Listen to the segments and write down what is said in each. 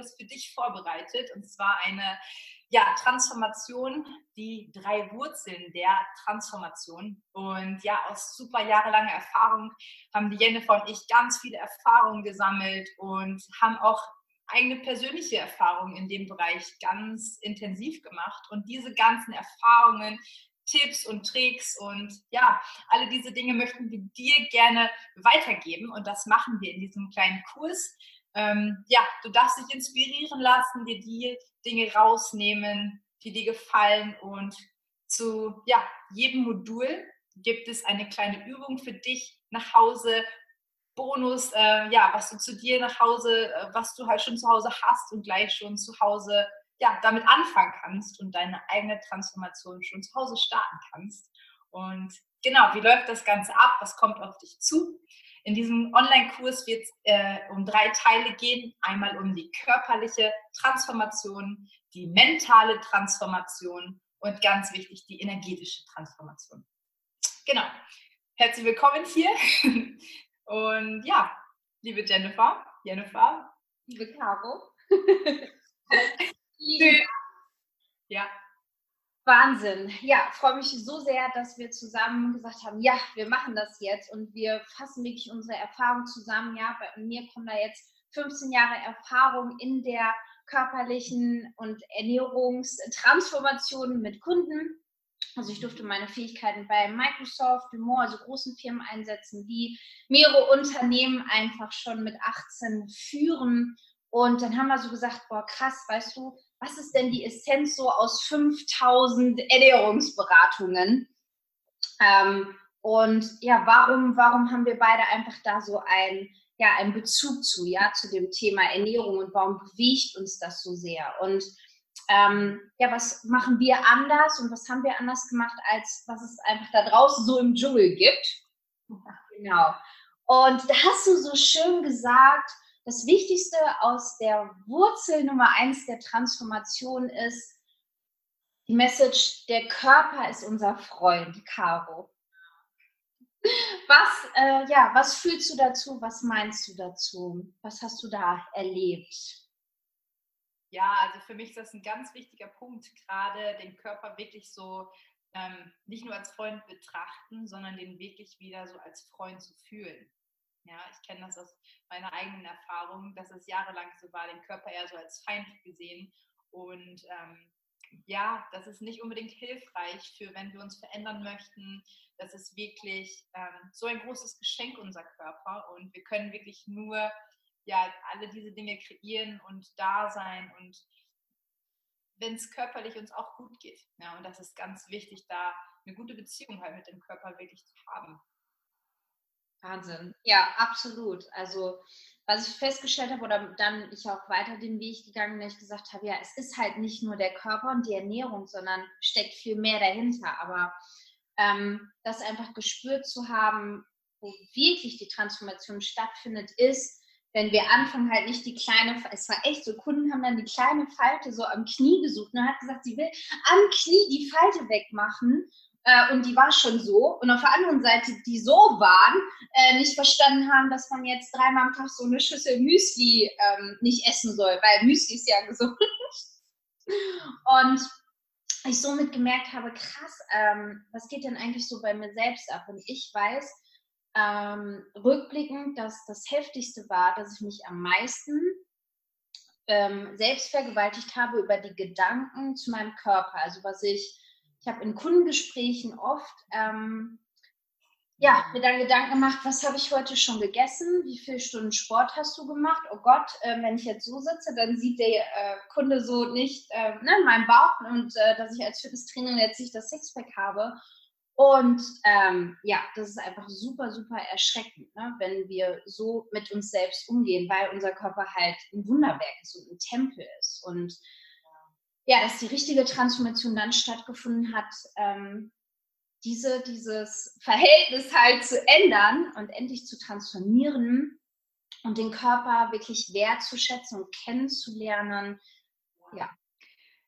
Alles für dich vorbereitet und zwar eine ja, Transformation, die drei Wurzeln der Transformation. Und ja, aus super jahrelanger Erfahrung haben die Jennifer und ich ganz viele Erfahrungen gesammelt und haben auch eigene persönliche Erfahrungen in dem Bereich ganz intensiv gemacht. Und diese ganzen Erfahrungen, Tipps und Tricks und ja, alle diese Dinge möchten wir dir gerne weitergeben. Und das machen wir in diesem kleinen Kurs ähm, ja, du darfst dich inspirieren lassen, dir die Dinge rausnehmen, die dir gefallen und zu ja, jedem Modul gibt es eine kleine Übung für dich nach Hause, Bonus, äh, ja, was du zu dir nach Hause, äh, was du halt schon zu Hause hast und gleich schon zu Hause ja, damit anfangen kannst und deine eigene Transformation schon zu Hause starten kannst. Und genau, wie läuft das Ganze ab? Was kommt auf dich zu? In diesem Online-Kurs wird es äh, um drei Teile gehen. Einmal um die körperliche Transformation, die mentale Transformation und ganz wichtig, die energetische Transformation. Genau. Herzlich willkommen hier. Und ja, liebe Jennifer, Jennifer. Liebe Caro. liebe. Ja, Wahnsinn. Ja, freue mich so sehr, dass wir zusammen gesagt haben, ja, wir machen das jetzt und wir fassen wirklich unsere Erfahrung zusammen. Ja, bei mir kommen da jetzt 15 Jahre Erfahrung in der körperlichen und Ernährungstransformation mit Kunden. Also ich durfte meine Fähigkeiten bei Microsoft, Dumont, also großen Firmen einsetzen, die mehrere Unternehmen einfach schon mit 18 führen. Und dann haben wir so gesagt, boah, krass, weißt du, was ist denn die Essenz so aus 5000 Ernährungsberatungen? Ähm, und ja, warum, warum haben wir beide einfach da so ein, ja, einen Bezug zu, ja, zu dem Thema Ernährung und warum bewegt uns das so sehr? Und ähm, ja, was machen wir anders und was haben wir anders gemacht, als was es einfach da draußen so im Dschungel gibt? Genau. Und da hast du so schön gesagt, das Wichtigste aus der Wurzel Nummer eins der Transformation ist die Message, der Körper ist unser Freund, Caro. Was, äh, ja, was fühlst du dazu? Was meinst du dazu? Was hast du da erlebt? Ja, also für mich ist das ein ganz wichtiger Punkt, gerade den Körper wirklich so ähm, nicht nur als Freund betrachten, sondern den wirklich wieder so als Freund zu fühlen. Ja, ich kenne das aus meiner eigenen Erfahrung, dass es jahrelang so war, den Körper eher so als Feind gesehen. Und ähm, ja, das ist nicht unbedingt hilfreich für, wenn wir uns verändern möchten. Das ist wirklich ähm, so ein großes Geschenk, unser Körper. Und wir können wirklich nur ja, alle diese Dinge kreieren und da sein und wenn es körperlich uns auch gut geht. Ja, und das ist ganz wichtig, da eine gute Beziehung halt mit dem Körper wirklich zu haben. Wahnsinn. Ja, absolut. Also, was ich festgestellt habe, oder dann ich auch weiter den Weg gegangen, bin, ich gesagt habe, ja, es ist halt nicht nur der Körper und die Ernährung, sondern steckt viel mehr dahinter. Aber ähm, das einfach gespürt zu haben, wo wirklich die Transformation stattfindet, ist, wenn wir anfangen, halt nicht die kleine, es war echt so, Kunden haben dann die kleine Falte so am Knie gesucht und hat gesagt, sie will am Knie die Falte wegmachen äh, und die war schon so. Und auf der anderen Seite, die so waren, äh, nicht verstanden haben, dass man jetzt dreimal am Tag so eine Schüssel Müsli ähm, nicht essen soll, weil Müsli ist ja gesund. und ich somit gemerkt habe, krass, ähm, was geht denn eigentlich so bei mir selbst ab? Und ich weiß ähm, rückblickend, dass das Heftigste war, dass ich mich am meisten ähm, selbst vergewaltigt habe über die Gedanken zu meinem Körper. Also was ich ich habe in Kundengesprächen oft ähm, ja, mir dann Gedanken gemacht, was habe ich heute schon gegessen? Wie viele Stunden Sport hast du gemacht? Oh Gott, äh, wenn ich jetzt so sitze, dann sieht der äh, Kunde so nicht äh, ne, meinen Bauch und äh, dass ich als Fitnesstrainerin jetzt nicht das Sixpack habe. Und ähm, ja, das ist einfach super, super erschreckend, ne, wenn wir so mit uns selbst umgehen, weil unser Körper halt ein Wunderwerk ist und ein Tempel ist. Und ja, dass die richtige Transformation dann stattgefunden hat, ähm, diese, dieses Verhältnis halt zu ändern und endlich zu transformieren und den Körper wirklich wertzuschätzen und kennenzulernen. Ja.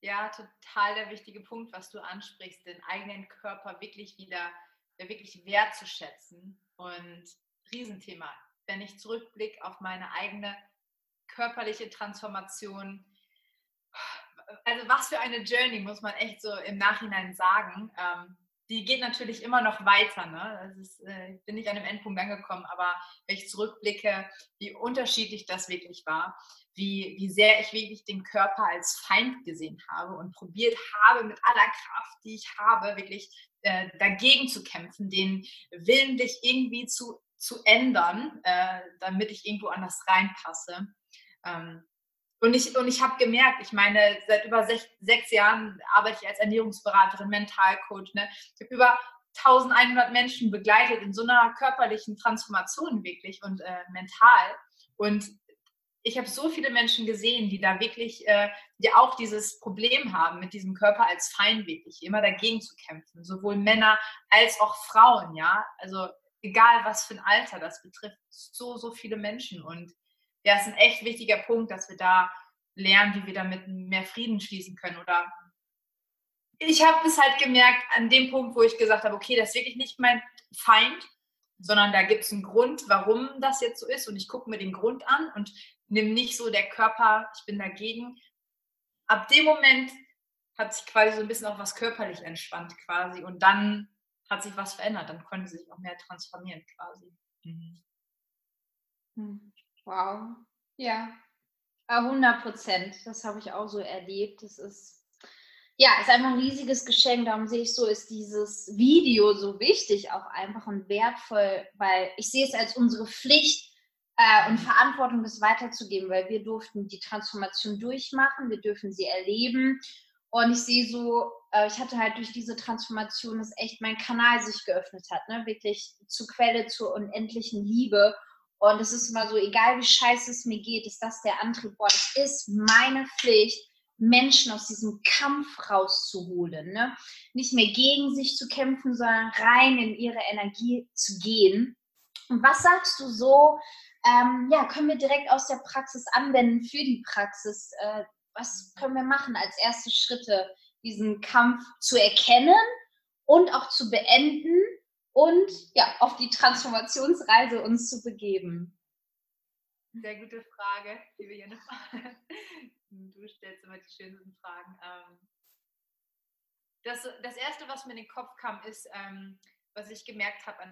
Ja, total der wichtige Punkt, was du ansprichst, den eigenen Körper wirklich wieder, wirklich wertzuschätzen. Und Riesenthema. Wenn ich zurückblicke auf meine eigene körperliche Transformation, also was für eine Journey, muss man echt so im Nachhinein sagen. Ähm, die geht natürlich immer noch weiter. Ne? Ist, äh, bin nicht an dem Endpunkt angekommen, aber wenn ich zurückblicke, wie unterschiedlich das wirklich war, wie, wie sehr ich wirklich den Körper als Feind gesehen habe und probiert habe, mit aller Kraft, die ich habe, wirklich äh, dagegen zu kämpfen, den willentlich irgendwie zu, zu ändern, äh, damit ich irgendwo anders reinpasse. Ähm, und ich, und ich habe gemerkt, ich meine, seit über sech, sechs Jahren arbeite ich als Ernährungsberaterin, Mentalcoach. Ne? Ich habe über 1100 Menschen begleitet in so einer körperlichen Transformation wirklich und äh, mental. Und ich habe so viele Menschen gesehen, die da wirklich, äh, die auch dieses Problem haben, mit diesem Körper als Feind wirklich immer dagegen zu kämpfen. Sowohl Männer als auch Frauen, ja. Also egal was für ein Alter das betrifft, so, so viele Menschen. Und ja, ist ein echt wichtiger Punkt, dass wir da lernen, wie wir damit mehr Frieden schließen können. Oder ich habe es halt gemerkt an dem Punkt, wo ich gesagt habe, okay, das ist wirklich nicht mein Feind, sondern da gibt es einen Grund, warum das jetzt so ist. Und ich gucke mir den Grund an und nehme nicht so der Körper, ich bin dagegen. Ab dem Moment hat sich quasi so ein bisschen auch was körperlich entspannt quasi. Und dann hat sich was verändert. Dann konnte sich auch mehr transformieren quasi. Mhm. Wow. Ja, 100 Prozent. Das habe ich auch so erlebt. Das ist, ja, ist einfach ein riesiges Geschenk. Darum sehe ich so, ist dieses Video so wichtig, auch einfach und wertvoll, weil ich sehe es als unsere Pflicht äh, und Verantwortung, das weiterzugeben, weil wir durften die Transformation durchmachen, wir dürfen sie erleben. Und ich sehe so, äh, ich hatte halt durch diese Transformation, dass echt mein Kanal sich geöffnet hat, ne? wirklich zur Quelle, zur unendlichen Liebe. Und es ist immer so, egal wie scheiße es mir geht, ist das der Antrieb. Boah, es ist meine Pflicht, Menschen aus diesem Kampf rauszuholen. Ne? Nicht mehr gegen sich zu kämpfen, sondern rein in ihre Energie zu gehen. Und was sagst du so? Ähm, ja, können wir direkt aus der Praxis anwenden für die Praxis? Äh, was können wir machen als erste Schritte, diesen Kampf zu erkennen und auch zu beenden und ja, auf die Transformationsreise uns zu begeben? Sehr gute Frage, liebe Jennifer. Du stellst immer die schönsten Fragen. Ähm, das, das Erste, was mir in den Kopf kam, ist, ähm, was ich gemerkt habe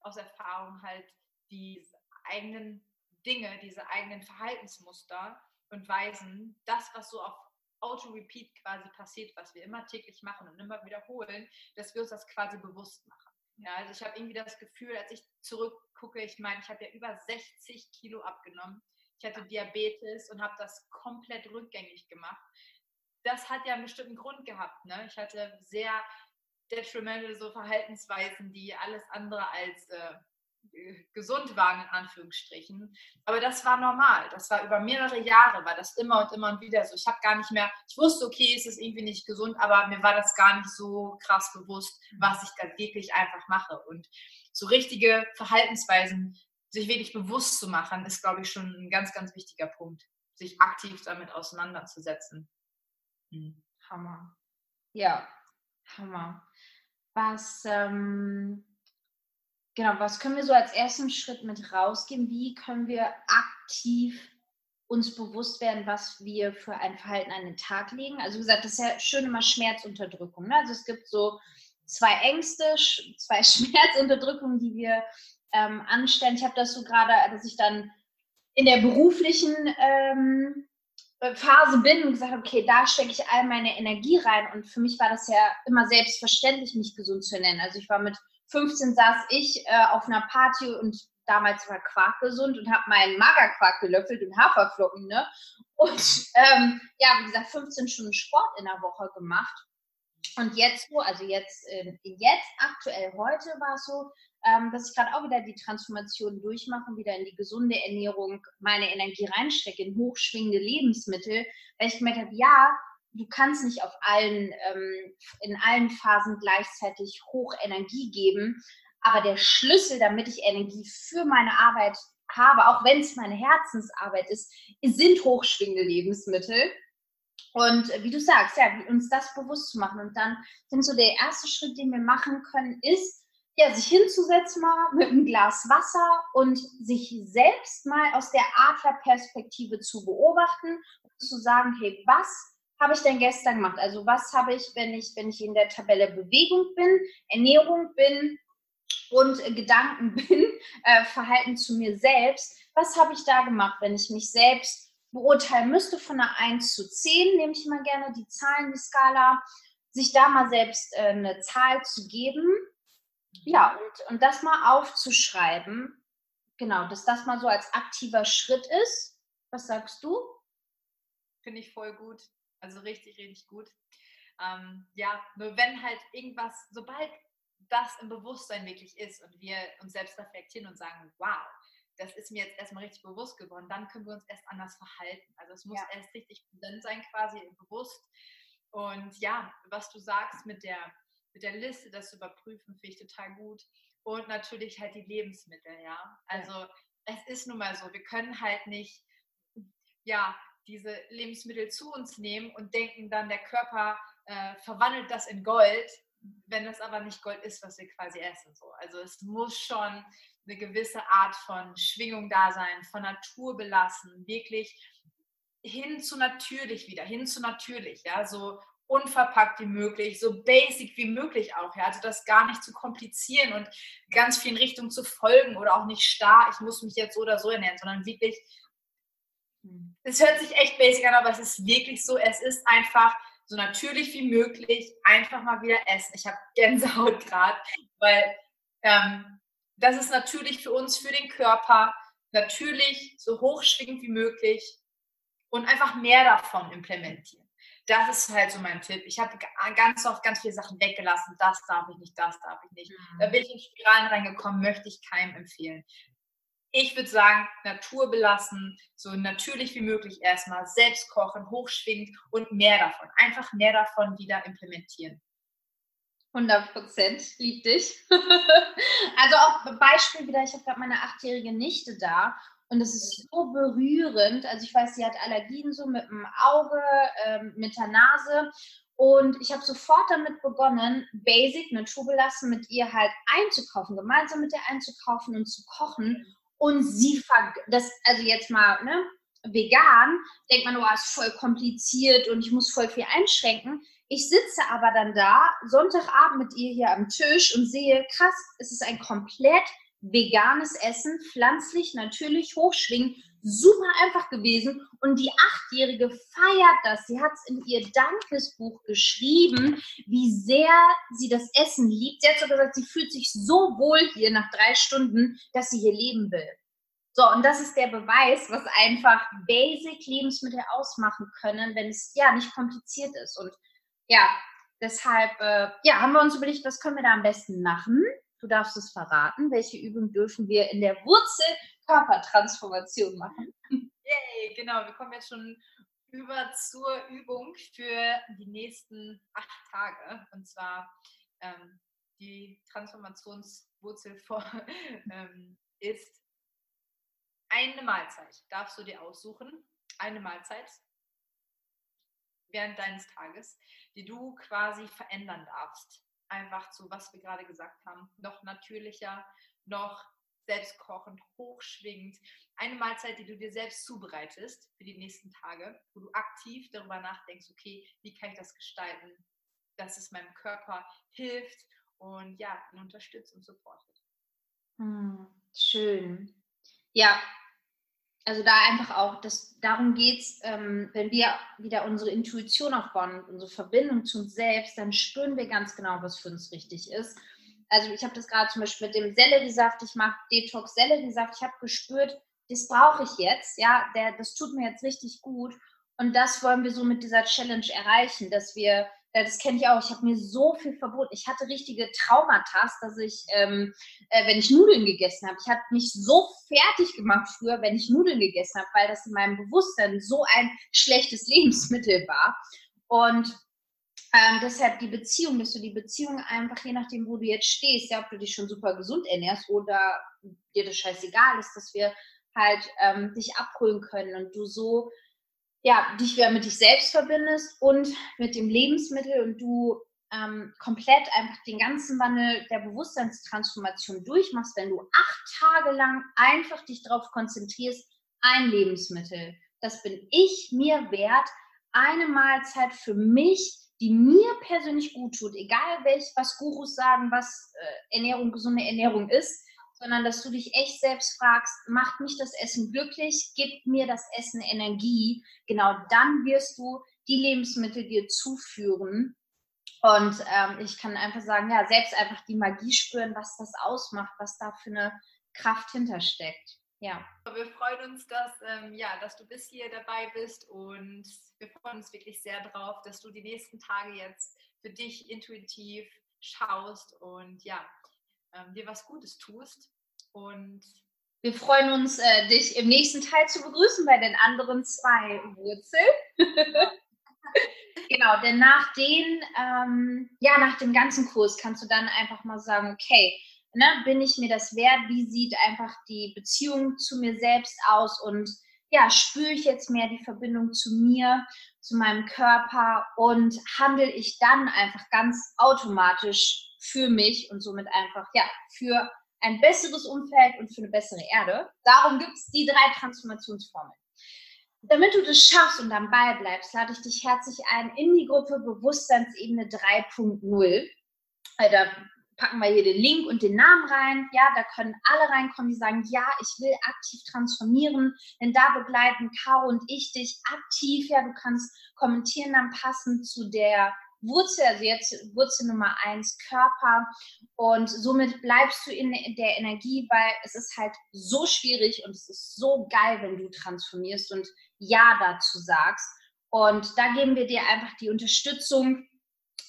aus Erfahrung, halt die eigenen Dinge, diese eigenen Verhaltensmuster und Weisen, das, was so auf Auto-Repeat quasi passiert, was wir immer täglich machen und immer wiederholen, dass wir uns das quasi bewusst machen. Ja, also ich habe irgendwie das Gefühl, als ich zurückgucke, ich meine, ich habe ja über 60 Kilo abgenommen. Ich hatte Diabetes und habe das komplett rückgängig gemacht. Das hat ja einen bestimmten Grund gehabt. Ne? Ich hatte sehr detrimental so Verhaltensweisen, die alles andere als äh, gesund waren, in Anführungsstrichen. Aber das war normal. Das war über mehrere Jahre, war das immer und immer und wieder so. Ich habe gar nicht mehr, ich wusste, okay, es ist irgendwie nicht gesund, aber mir war das gar nicht so krass bewusst, was ich da wirklich einfach mache. Und so richtige Verhaltensweisen, sich wirklich bewusst zu machen, ist, glaube ich, schon ein ganz, ganz wichtiger Punkt, sich aktiv damit auseinanderzusetzen. Hm. Hammer. Ja, Hammer. Was, ähm Genau, was können wir so als ersten Schritt mit rausgeben? Wie können wir aktiv uns bewusst werden, was wir für ein Verhalten an den Tag legen? Also wie gesagt, das ist ja schön immer Schmerzunterdrückung. Ne? Also es gibt so zwei Ängste, zwei Schmerzunterdrückungen, die wir ähm, anstellen. Ich habe das so gerade, dass ich dann in der beruflichen ähm, Phase bin und gesagt habe, okay, da stecke ich all meine Energie rein. Und für mich war das ja immer selbstverständlich, mich gesund zu ernähren. Also ich war mit 15 saß ich äh, auf einer Party und damals war Quark gesund und habe meinen Magerquark gelöffelt und Haferflocken, ne? Und ähm, ja, wie gesagt, 15 Stunden Sport in der Woche gemacht. Und jetzt so, also jetzt, äh, jetzt aktuell heute war es so, ähm, dass ich gerade auch wieder die Transformation durchmache, wieder in die gesunde Ernährung meine Energie reinstecke, in hochschwingende Lebensmittel, weil ich gemerkt habe, ja, du kannst nicht auf allen, ähm, in allen Phasen gleichzeitig hoch Energie geben. Aber der Schlüssel, damit ich Energie für meine Arbeit habe, auch wenn es meine Herzensarbeit ist, sind hochschwingende Lebensmittel. Und wie du sagst, ja, uns das bewusst zu machen. Und dann sind so der erste Schritt, den wir machen können, ist, ja, sich hinzusetzen mal mit einem Glas Wasser und sich selbst mal aus der Adlerperspektive zu beobachten und zu sagen, hey, was habe ich denn gestern gemacht? Also was habe ich, wenn ich, wenn ich in der Tabelle Bewegung bin, Ernährung bin und Gedanken bin, äh, Verhalten zu mir selbst, was habe ich da gemacht, wenn ich mich selbst beurteilen müsste von einer 1 zu 10, nehme ich immer gerne die Zahlen, die Skala, sich da mal selbst äh, eine Zahl zu geben ja, und, und das mal aufzuschreiben, genau, dass das mal so als aktiver Schritt ist. Was sagst du? Finde ich voll gut. Also richtig, richtig gut. Ähm, ja, nur wenn halt irgendwas, sobald das im Bewusstsein wirklich ist und wir uns selbst reflektieren und sagen, wow, das ist mir jetzt erstmal richtig bewusst geworden, dann können wir uns erst anders verhalten. Also es muss ja. erst richtig präsent sein, quasi bewusst. Und ja, was du sagst mit der mit der Liste das zu überprüfen, finde ich total gut. Und natürlich halt die Lebensmittel, ja. Also ja. es ist nun mal so, wir können halt nicht, ja, diese Lebensmittel zu uns nehmen und denken dann, der Körper äh, verwandelt das in Gold, wenn das aber nicht Gold ist, was wir quasi essen. So. Also es muss schon eine gewisse Art von Schwingung da sein, von Natur belassen, wirklich hin zu natürlich wieder, hin zu natürlich, ja, so unverpackt wie möglich, so basic wie möglich auch. Ja? Also das gar nicht zu komplizieren und ganz viel in Richtung zu folgen oder auch nicht starr, ich muss mich jetzt so oder so ernähren, sondern wirklich, es hört sich echt basic an, aber es ist wirklich so, es ist einfach so natürlich wie möglich, einfach mal wieder essen. Ich habe Gänsehaut gerade, weil ähm, das ist natürlich für uns, für den Körper, natürlich so hochschwingend wie möglich und einfach mehr davon implementieren das ist halt so mein Tipp. Ich habe ganz oft ganz viele Sachen weggelassen. Das darf ich nicht, das darf ich nicht. Mhm. Da bin ich in Spiralen reingekommen, möchte ich keinem empfehlen. Ich würde sagen, Natur belassen, so natürlich wie möglich erstmal, selbst kochen, hochschwingend und mehr davon. Einfach mehr davon wieder implementieren. 100 Prozent, lieb dich. also auch Beispiel wieder, ich habe gerade meine achtjährige Nichte da und es ist so berührend. Also ich weiß, sie hat Allergien so mit dem Auge, ähm, mit der Nase. Und ich habe sofort damit begonnen, basic, naturbelassen, mit ihr halt einzukaufen, gemeinsam mit ihr einzukaufen und zu kochen. Und sie, das, also jetzt mal, ne, vegan, denkt man, oh, ist voll kompliziert und ich muss voll viel einschränken. Ich sitze aber dann da, Sonntagabend mit ihr hier am Tisch und sehe, krass, es ist ein komplett veganes Essen, pflanzlich, natürlich, hochschwingen, super einfach gewesen. Und die Achtjährige feiert das. Sie hat es in ihr Dankesbuch geschrieben, wie sehr sie das Essen liebt. Sie hat so gesagt, sie fühlt sich so wohl hier nach drei Stunden, dass sie hier leben will. So, und das ist der Beweis, was einfach Basic Lebensmittel ausmachen können, wenn es ja nicht kompliziert ist. Und ja, deshalb äh, ja, haben wir uns überlegt, was können wir da am besten machen? Du darfst es verraten. Welche Übung dürfen wir in der Wurzel Körpertransformation machen? Yay, genau. Wir kommen jetzt schon über zur Übung für die nächsten acht Tage. Und zwar ähm, die Transformationswurzel vor, ähm, ist eine Mahlzeit. Darfst du dir aussuchen. Eine Mahlzeit während deines Tages, die du quasi verändern darfst einfach zu, was wir gerade gesagt haben, noch natürlicher, noch selbstkochend, hochschwingend. Eine Mahlzeit, die du dir selbst zubereitest für die nächsten Tage, wo du aktiv darüber nachdenkst, okay, wie kann ich das gestalten, dass es meinem Körper hilft und ja, ihn unterstützt und supportet. Hm, schön. Ja, also da einfach auch, das, darum geht es, ähm, wenn wir wieder unsere Intuition aufbauen, unsere Verbindung zu uns selbst, dann spüren wir ganz genau, was für uns richtig ist. Also ich habe das gerade zum Beispiel mit dem Selleriesaft, ich mache Detox Selleriesaft, ich habe gespürt, das brauche ich jetzt, ja, der, das tut mir jetzt richtig gut. Und das wollen wir so mit dieser Challenge erreichen, dass wir das kenne ich auch. Ich habe mir so viel verboten. Ich hatte richtige Traumata, dass ich, ähm, äh, wenn ich Nudeln gegessen habe, ich habe mich so fertig gemacht früher, wenn ich Nudeln gegessen habe, weil das in meinem Bewusstsein so ein schlechtes Lebensmittel war. Und ähm, deshalb die Beziehung, dass du die Beziehung einfach, je nachdem, wo du jetzt stehst, ja, ob du dich schon super gesund ernährst oder dir das scheißegal ist, dass wir halt ähm, dich abholen können und du so ja, dich wieder mit dich selbst verbindest und mit dem Lebensmittel und du ähm, komplett einfach den ganzen Wandel der Bewusstseinstransformation durchmachst, wenn du acht Tage lang einfach dich darauf konzentrierst, ein Lebensmittel, das bin ich mir wert, eine Mahlzeit für mich, die mir persönlich gut tut, egal welch, was Gurus sagen, was äh, Ernährung, gesunde Ernährung ist, sondern dass du dich echt selbst fragst, macht mich das Essen glücklich, gibt mir das Essen Energie, genau dann wirst du die Lebensmittel dir zuführen. Und ähm, ich kann einfach sagen, ja, selbst einfach die Magie spüren, was das ausmacht, was da für eine Kraft hintersteckt. Ja. Wir freuen uns, dass, ähm, ja, dass du bis hier dabei bist und wir freuen uns wirklich sehr drauf, dass du die nächsten Tage jetzt für dich intuitiv schaust und ja, ähm, dir was Gutes tust. Und wir freuen uns, äh, dich im nächsten Teil zu begrüßen bei den anderen zwei Wurzeln. genau, denn nach den, ähm, ja, nach dem ganzen Kurs kannst du dann einfach mal sagen, okay, ne, bin ich mir das wert? Wie sieht einfach die Beziehung zu mir selbst aus? Und ja, spüre ich jetzt mehr die Verbindung zu mir, zu meinem Körper und handle ich dann einfach ganz automatisch für mich und somit einfach, ja, für ein besseres Umfeld und für eine bessere Erde. Darum gibt es die drei Transformationsformeln. Damit du das schaffst und am Ball bleibst, lade ich dich herzlich ein in die Gruppe Bewusstseinsebene 3.0. Äh, da packen wir hier den Link und den Namen rein. Ja, da können alle reinkommen, die sagen, ja, ich will aktiv transformieren, denn da begleiten Caro und ich dich aktiv. Ja, du kannst kommentieren dann passend zu der Wurzel, also jetzt Wurzel Nummer eins, Körper. Und somit bleibst du in der Energie, weil es ist halt so schwierig und es ist so geil, wenn du transformierst und Ja dazu sagst. Und da geben wir dir einfach die Unterstützung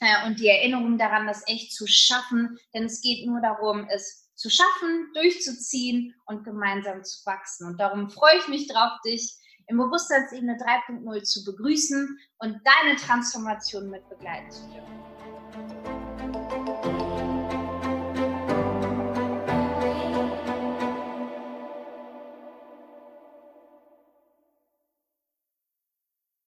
äh, und die Erinnerung daran, das echt zu schaffen. Denn es geht nur darum, es zu schaffen, durchzuziehen und gemeinsam zu wachsen. Und darum freue ich mich drauf, dich im Bewusstseinsebene 3.0 zu begrüßen und deine Transformation mit begleiten zu dürfen.